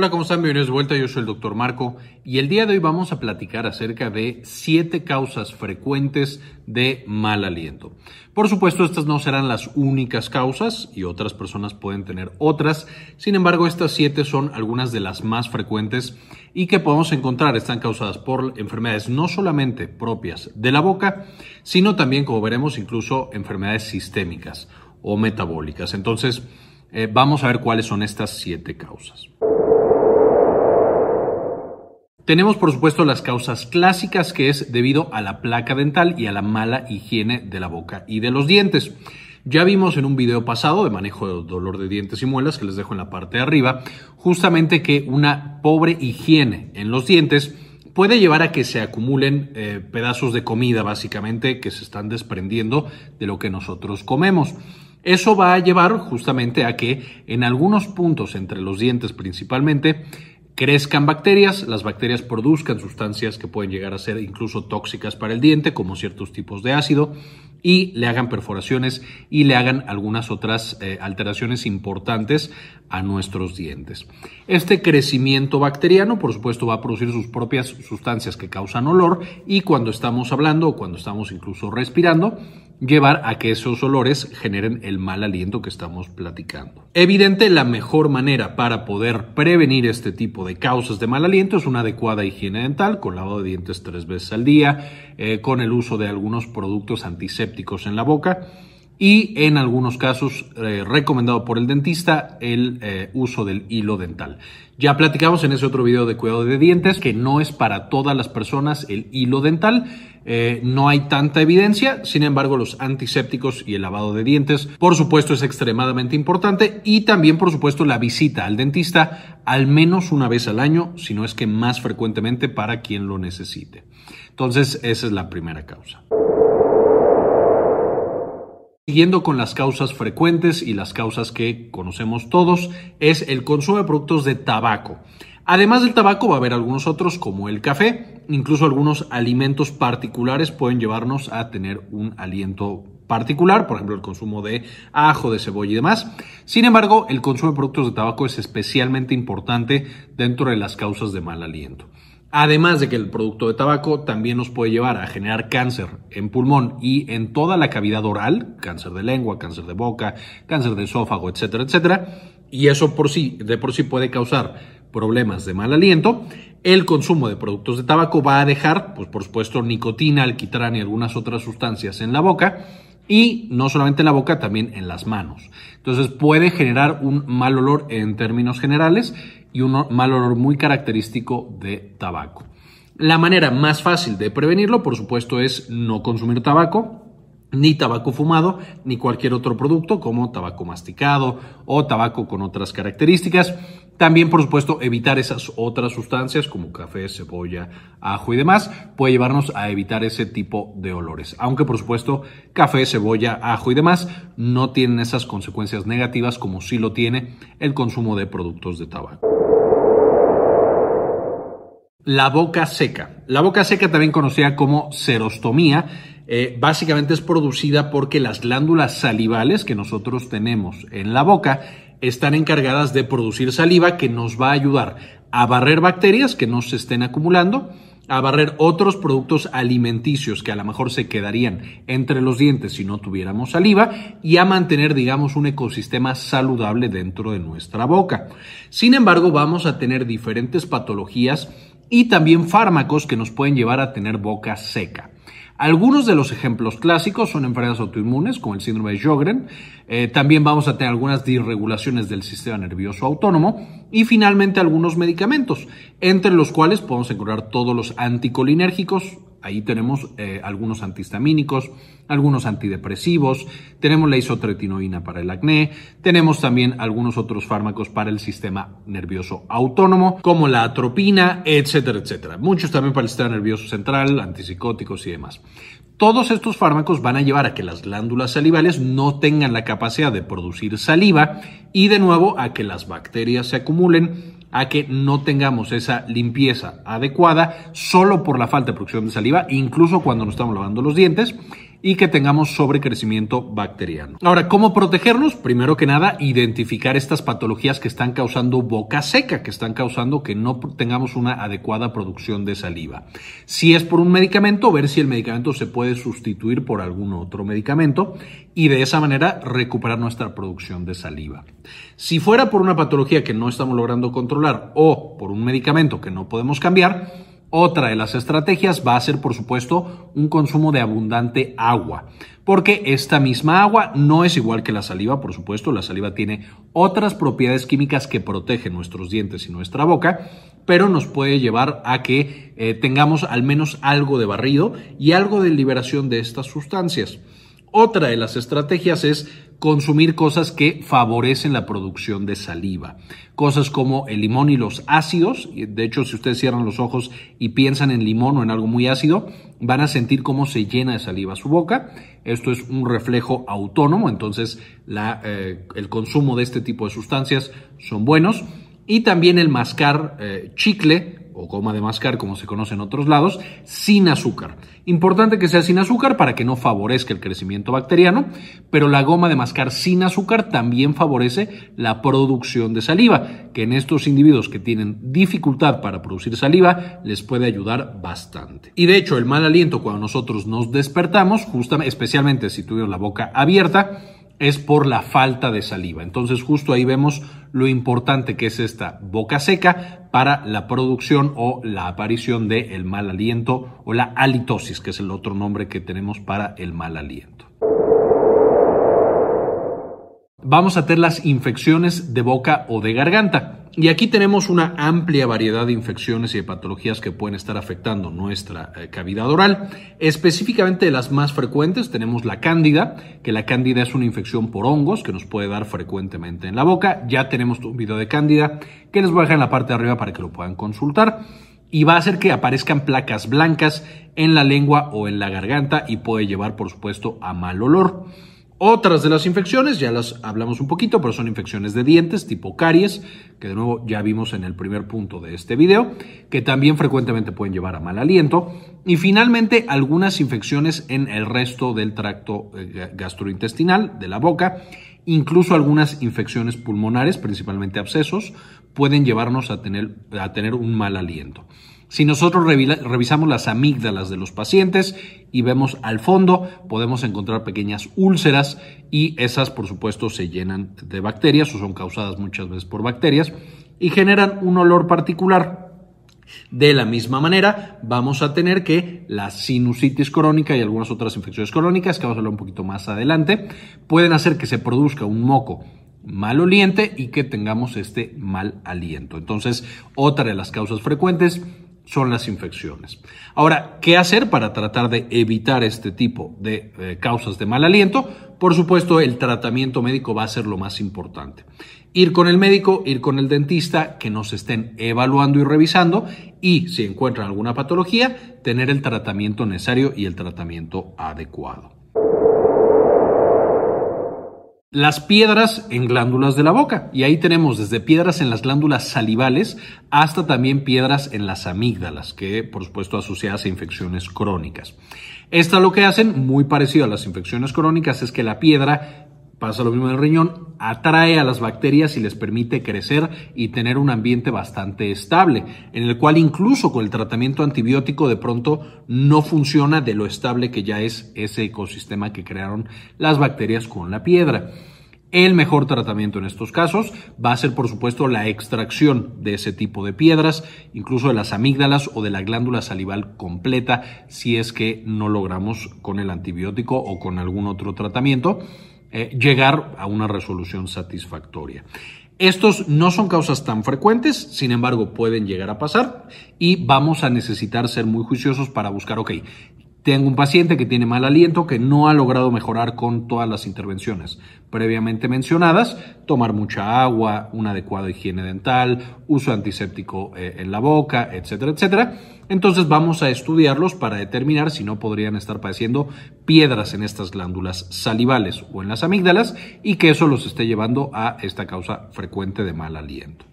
Hola, ¿cómo están? Bienvenidos de vuelta. Yo soy el doctor Marco y el día de hoy vamos a platicar acerca de siete causas frecuentes de mal aliento. Por supuesto, estas no serán las únicas causas y otras personas pueden tener otras. Sin embargo, estas siete son algunas de las más frecuentes y que podemos encontrar están causadas por enfermedades no solamente propias de la boca, sino también, como veremos, incluso enfermedades sistémicas o metabólicas. Entonces, eh, vamos a ver cuáles son estas siete causas. Tenemos, por supuesto, las causas clásicas, que es debido a la placa dental y a la mala higiene de la boca y de los dientes. Ya vimos en un video pasado de manejo de dolor de dientes y muelas, que les dejo en la parte de arriba, justamente que una pobre higiene en los dientes puede llevar a que se acumulen eh, pedazos de comida, básicamente, que se están desprendiendo de lo que nosotros comemos. Eso va a llevar justamente a que en algunos puntos entre los dientes principalmente crezcan bacterias, las bacterias produzcan sustancias que pueden llegar a ser incluso tóxicas para el diente, como ciertos tipos de ácido, y le hagan perforaciones y le hagan algunas otras eh, alteraciones importantes a nuestros dientes. Este crecimiento bacteriano, por supuesto, va a producir sus propias sustancias que causan olor y cuando estamos hablando o cuando estamos incluso respirando, llevar a que esos olores generen el mal aliento que estamos platicando. Evidente, la mejor manera para poder prevenir este tipo de causas de mal aliento es una adecuada higiene dental, con lavado de dientes tres veces al día, eh, con el uso de algunos productos antisépticos en la boca y en algunos casos eh, recomendado por el dentista el eh, uso del hilo dental. Ya platicamos en ese otro video de cuidado de dientes que no es para todas las personas el hilo dental. Eh, no hay tanta evidencia, sin embargo los antisépticos y el lavado de dientes por supuesto es extremadamente importante y también por supuesto la visita al dentista al menos una vez al año, si no es que más frecuentemente para quien lo necesite. Entonces esa es la primera causa. Siguiendo con las causas frecuentes y las causas que conocemos todos, es el consumo de productos de tabaco. Además del tabaco va a haber algunos otros como el café, incluso algunos alimentos particulares pueden llevarnos a tener un aliento particular, por ejemplo el consumo de ajo, de cebolla y demás. Sin embargo, el consumo de productos de tabaco es especialmente importante dentro de las causas de mal aliento. Además de que el producto de tabaco también nos puede llevar a generar cáncer en pulmón y en toda la cavidad oral, cáncer de lengua, cáncer de boca, cáncer de esófago, etcétera, etcétera. Y eso por sí, de por sí puede causar problemas de mal aliento. El consumo de productos de tabaco va a dejar, pues por supuesto, nicotina, alquitrán y algunas otras sustancias en la boca y no solamente en la boca, también en las manos. Entonces puede generar un mal olor en términos generales y un mal olor muy característico de tabaco. La manera más fácil de prevenirlo, por supuesto, es no consumir tabaco, ni tabaco fumado, ni cualquier otro producto como tabaco masticado o tabaco con otras características. También, por supuesto, evitar esas otras sustancias como café, cebolla, ajo y demás puede llevarnos a evitar ese tipo de olores. Aunque, por supuesto, café, cebolla, ajo y demás no tienen esas consecuencias negativas como sí lo tiene el consumo de productos de tabaco. La boca seca. La boca seca, también conocida como serostomía, eh, básicamente es producida porque las glándulas salivales que nosotros tenemos en la boca están encargadas de producir saliva que nos va a ayudar a barrer bacterias que no se estén acumulando, a barrer otros productos alimenticios que a lo mejor se quedarían entre los dientes si no tuviéramos saliva y a mantener, digamos, un ecosistema saludable dentro de nuestra boca. Sin embargo, vamos a tener diferentes patologías y también fármacos que nos pueden llevar a tener boca seca. Algunos de los ejemplos clásicos son enfermedades autoinmunes, como el síndrome de Sjögren. Eh, también vamos a tener algunas disregulaciones del sistema nervioso autónomo y finalmente algunos medicamentos, entre los cuales podemos encontrar todos los anticolinérgicos, Ahí tenemos eh, algunos antihistamínicos, algunos antidepresivos, tenemos la isotretinoína para el acné, tenemos también algunos otros fármacos para el sistema nervioso autónomo, como la atropina, etcétera, etcétera. Muchos también para el sistema nervioso central, antipsicóticos y demás. Todos estos fármacos van a llevar a que las glándulas salivales no tengan la capacidad de producir saliva y de nuevo a que las bacterias se acumulen a que no tengamos esa limpieza adecuada solo por la falta de producción de saliva, incluso cuando nos estamos lavando los dientes. Y que tengamos sobrecrecimiento bacteriano. Ahora, ¿cómo protegernos? Primero que nada, identificar estas patologías que están causando boca seca, que están causando que no tengamos una adecuada producción de saliva. Si es por un medicamento, ver si el medicamento se puede sustituir por algún otro medicamento y de esa manera recuperar nuestra producción de saliva. Si fuera por una patología que no estamos logrando controlar o por un medicamento que no podemos cambiar, otra de las estrategias va a ser, por supuesto, un consumo de abundante agua, porque esta misma agua no es igual que la saliva, por supuesto, la saliva tiene otras propiedades químicas que protegen nuestros dientes y nuestra boca, pero nos puede llevar a que eh, tengamos al menos algo de barrido y algo de liberación de estas sustancias. Otra de las estrategias es consumir cosas que favorecen la producción de saliva. Cosas como el limón y los ácidos. De hecho, si ustedes cierran los ojos y piensan en limón o en algo muy ácido, van a sentir cómo se llena de saliva su boca. Esto es un reflejo autónomo, entonces eh, el consumo de este tipo de sustancias son buenos. Y también el mascar eh, chicle o goma de mascar, como se conoce en otros lados, sin azúcar. Importante que sea sin azúcar para que no favorezca el crecimiento bacteriano, pero la goma de mascar sin azúcar también favorece la producción de saliva, que en estos individuos que tienen dificultad para producir saliva les puede ayudar bastante. Y de hecho, el mal aliento cuando nosotros nos despertamos, justamente, especialmente si tuvimos la boca abierta, es por la falta de saliva. Entonces justo ahí vemos lo importante que es esta boca seca para la producción o la aparición del el mal aliento o la halitosis, que es el otro nombre que tenemos para el mal aliento. Vamos a tener las infecciones de boca o de garganta. Y aquí tenemos una amplia variedad de infecciones y de patologías que pueden estar afectando nuestra eh, cavidad oral. Específicamente de las más frecuentes tenemos la cándida, que la cándida es una infección por hongos que nos puede dar frecuentemente en la boca. Ya tenemos un video de cándida que les voy a dejar en la parte de arriba para que lo puedan consultar. Y va a hacer que aparezcan placas blancas en la lengua o en la garganta y puede llevar, por supuesto, a mal olor. Otras de las infecciones, ya las hablamos un poquito, pero son infecciones de dientes tipo caries, que de nuevo ya vimos en el primer punto de este video, que también frecuentemente pueden llevar a mal aliento. Y finalmente, algunas infecciones en el resto del tracto eh, gastrointestinal de la boca, incluso algunas infecciones pulmonares, principalmente abscesos, pueden llevarnos a tener, a tener un mal aliento. Si nosotros revisamos las amígdalas de los pacientes y vemos al fondo, podemos encontrar pequeñas úlceras y esas, por supuesto, se llenan de bacterias o son causadas muchas veces por bacterias y generan un olor particular. De la misma manera, vamos a tener que la sinusitis crónica y algunas otras infecciones crónicas, que vamos a hablar un poquito más adelante, pueden hacer que se produzca un moco maloliente y que tengamos este mal aliento. Entonces, otra de las causas frecuentes son las infecciones. Ahora, ¿qué hacer para tratar de evitar este tipo de eh, causas de mal aliento? Por supuesto, el tratamiento médico va a ser lo más importante. Ir con el médico, ir con el dentista, que nos estén evaluando y revisando y si encuentran alguna patología, tener el tratamiento necesario y el tratamiento adecuado. Las piedras en glándulas de la boca. Y ahí tenemos desde piedras en las glándulas salivales hasta también piedras en las amígdalas, que por supuesto asociadas a infecciones crónicas. Esta lo que hacen, muy parecido a las infecciones crónicas, es que la piedra Pasa lo mismo en el riñón, atrae a las bacterias y les permite crecer y tener un ambiente bastante estable, en el cual incluso con el tratamiento antibiótico de pronto no funciona de lo estable que ya es ese ecosistema que crearon las bacterias con la piedra. El mejor tratamiento en estos casos va a ser, por supuesto, la extracción de ese tipo de piedras, incluso de las amígdalas o de la glándula salival completa, si es que no logramos con el antibiótico o con algún otro tratamiento eh, llegar a una resolución satisfactoria. Estos no son causas tan frecuentes, sin embargo pueden llegar a pasar y vamos a necesitar ser muy juiciosos para buscar, ok, tengo un paciente que tiene mal aliento, que no ha logrado mejorar con todas las intervenciones previamente mencionadas, tomar mucha agua, una adecuada higiene dental, uso antiséptico eh, en la boca, etcétera, etcétera. Entonces vamos a estudiarlos para determinar si no podrían estar padeciendo piedras en estas glándulas salivales o en las amígdalas y que eso los esté llevando a esta causa frecuente de mal aliento.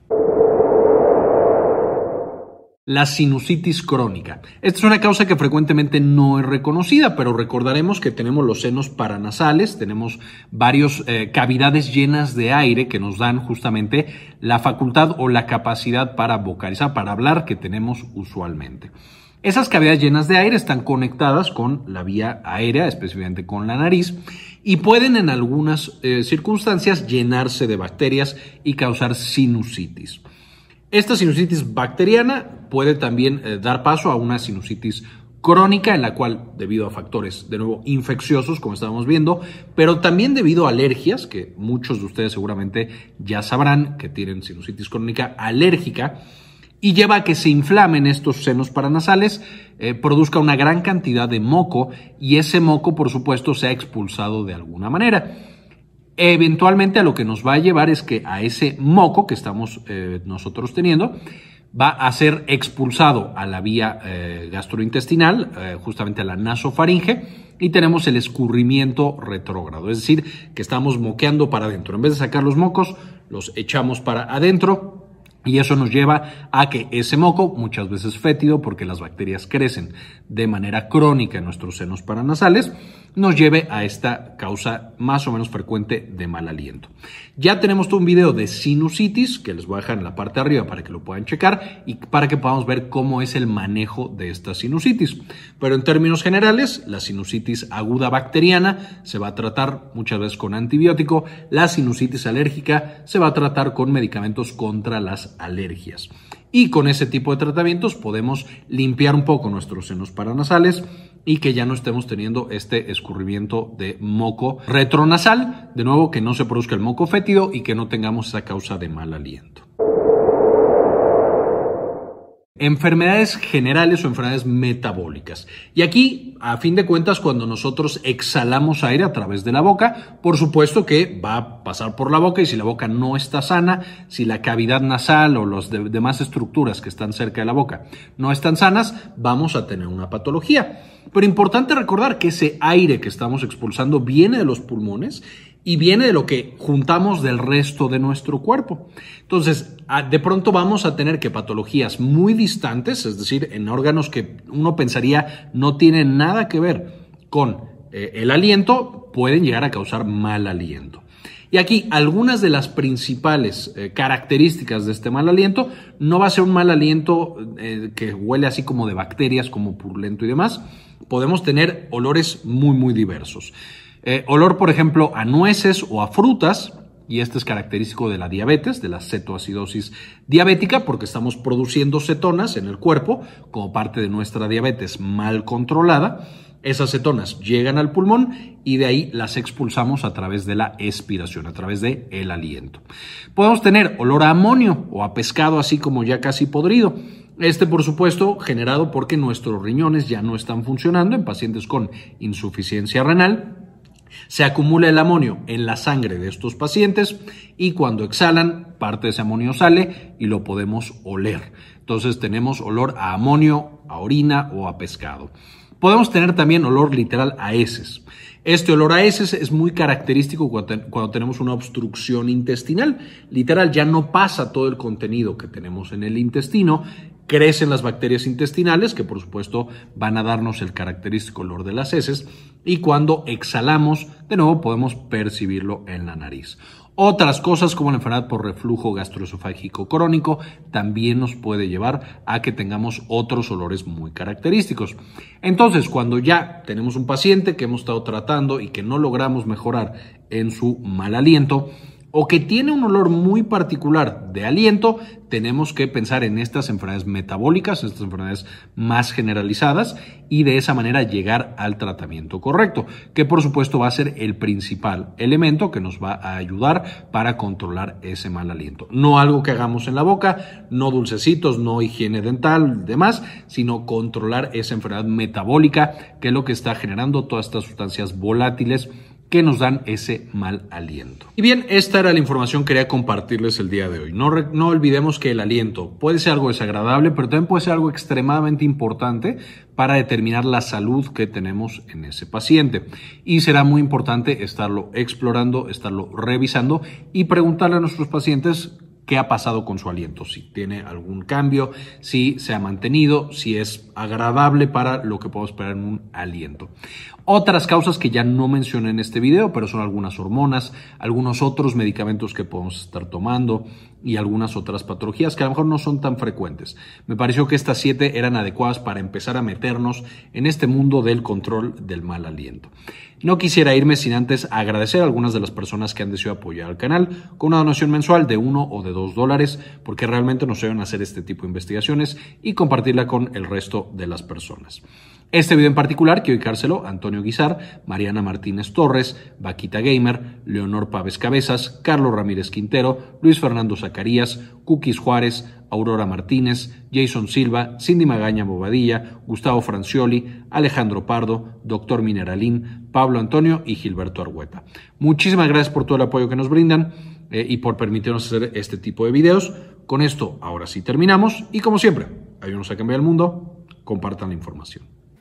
La sinusitis crónica. Esta es una causa que frecuentemente no es reconocida, pero recordaremos que tenemos los senos paranasales, tenemos varias eh, cavidades llenas de aire que nos dan justamente la facultad o la capacidad para vocalizar, para hablar que tenemos usualmente. Esas cavidades llenas de aire están conectadas con la vía aérea, específicamente con la nariz, y pueden en algunas eh, circunstancias llenarse de bacterias y causar sinusitis. Esta sinusitis bacteriana puede también eh, dar paso a una sinusitis crónica en la cual, debido a factores de nuevo infecciosos, como estábamos viendo, pero también debido a alergias, que muchos de ustedes seguramente ya sabrán que tienen sinusitis crónica alérgica, y lleva a que se inflamen estos senos paranasales, eh, produzca una gran cantidad de moco y ese moco, por supuesto, sea expulsado de alguna manera eventualmente a lo que nos va a llevar es que a ese moco que estamos eh, nosotros teniendo va a ser expulsado a la vía eh, gastrointestinal, eh, justamente a la nasofaringe, y tenemos el escurrimiento retrógrado, es decir, que estamos moqueando para adentro. En vez de sacar los mocos, los echamos para adentro y eso nos lleva a que ese moco, muchas veces fétido, porque las bacterias crecen de manera crónica en nuestros senos paranasales, nos lleve a esta causa más o menos frecuente de mal aliento. Ya tenemos un video de sinusitis que les voy a dejar en la parte de arriba para que lo puedan checar y para que podamos ver cómo es el manejo de esta sinusitis. Pero en términos generales, la sinusitis aguda bacteriana se va a tratar muchas veces con antibiótico, la sinusitis alérgica se va a tratar con medicamentos contra las alergias. Y con ese tipo de tratamientos podemos limpiar un poco nuestros senos paranasales y que ya no estemos teniendo este escurrimiento de moco retronasal, de nuevo que no se produzca el moco fétido y que no tengamos esa causa de mal aliento. Enfermedades generales o enfermedades metabólicas. Y aquí, a fin de cuentas, cuando nosotros exhalamos aire a través de la boca, por supuesto que va a pasar por la boca y si la boca no está sana, si la cavidad nasal o las demás estructuras que están cerca de la boca no están sanas, vamos a tener una patología. Pero importante recordar que ese aire que estamos expulsando viene de los pulmones y viene de lo que juntamos del resto de nuestro cuerpo. Entonces, de pronto vamos a tener que patologías muy distantes, es decir, en órganos que uno pensaría no tienen nada que ver con eh, el aliento, pueden llegar a causar mal aliento. Y aquí algunas de las principales eh, características de este mal aliento, no va a ser un mal aliento eh, que huele así como de bacterias, como purulento y demás. Podemos tener olores muy, muy diversos. Eh, olor, por ejemplo, a nueces o a frutas, y este es característico de la diabetes, de la cetoacidosis diabética, porque estamos produciendo cetonas en el cuerpo como parte de nuestra diabetes mal controlada. Esas cetonas llegan al pulmón y de ahí las expulsamos a través de la expiración, a través del el aliento. Podemos tener olor a amonio o a pescado así como ya casi podrido. Este, por supuesto, generado porque nuestros riñones ya no están funcionando en pacientes con insuficiencia renal se acumula el amonio en la sangre de estos pacientes y cuando exhalan, parte de ese amonio sale y lo podemos oler. Entonces tenemos olor a amonio, a orina o a pescado. Podemos tener también olor literal a heces. Este olor a heces es muy característico cuando, tenemos una obstrucción intestinal. Literal, ya no pasa todo el contenido que tenemos en el intestino crecen las bacterias intestinales, que por supuesto van a darnos el característico olor de las heces, y cuando exhalamos, de nuevo podemos percibirlo en la nariz. Otras cosas como la enfermedad por reflujo gastroesofágico crónico también nos puede llevar a que tengamos otros olores muy característicos. Entonces, cuando ya tenemos un paciente que hemos estado tratando y que no logramos mejorar en su mal aliento, o que tiene un olor muy particular de aliento, tenemos que pensar en estas enfermedades metabólicas, estas enfermedades más generalizadas y de esa manera llegar al tratamiento correcto, que por supuesto va a ser el principal elemento que nos va a ayudar para controlar ese mal aliento. No algo que hagamos en la boca, no dulcecitos, no higiene dental, demás, sino controlar esa enfermedad metabólica, que es lo que está generando todas estas sustancias volátiles que nos dan ese mal aliento. Y bien, esta era la información que quería compartirles el día de hoy. No, no olvidemos que el aliento puede ser algo desagradable, pero también puede ser algo extremadamente importante para determinar la salud que tenemos en ese paciente. Y será muy importante estarlo explorando, estarlo revisando y preguntarle a nuestros pacientes qué ha pasado con su aliento, si tiene algún cambio, si se ha mantenido, si es agradable para lo que podemos esperar en un aliento. Otras causas que ya no mencioné en este video, pero son algunas hormonas, algunos otros medicamentos que podemos estar tomando y algunas otras patologías que a lo mejor no son tan frecuentes. Me pareció que estas siete eran adecuadas para empezar a meternos en este mundo del control del mal aliento. No quisiera irme sin antes agradecer a algunas de las personas que han decidido apoyar al canal con una donación mensual de uno o de dos dólares, porque realmente nos ayudan a hacer este tipo de investigaciones y compartirla con el resto de las personas. Este video en particular quiero dedicárselo a Antonio Guizar, Mariana Martínez Torres, Vaquita Gamer, Leonor Paves Cabezas, Carlos Ramírez Quintero, Luis Fernando Zacarías, Cookies Juárez, Aurora Martínez, Jason Silva, Cindy Magaña Bobadilla, Gustavo Francioli, Alejandro Pardo, Doctor Mineralín, Pablo Antonio y Gilberto Argueta. Muchísimas gracias por todo el apoyo que nos brindan eh, y por permitirnos hacer este tipo de videos. Con esto, ahora sí terminamos y como siempre, ayúdanos a cambiar el mundo, compartan la información.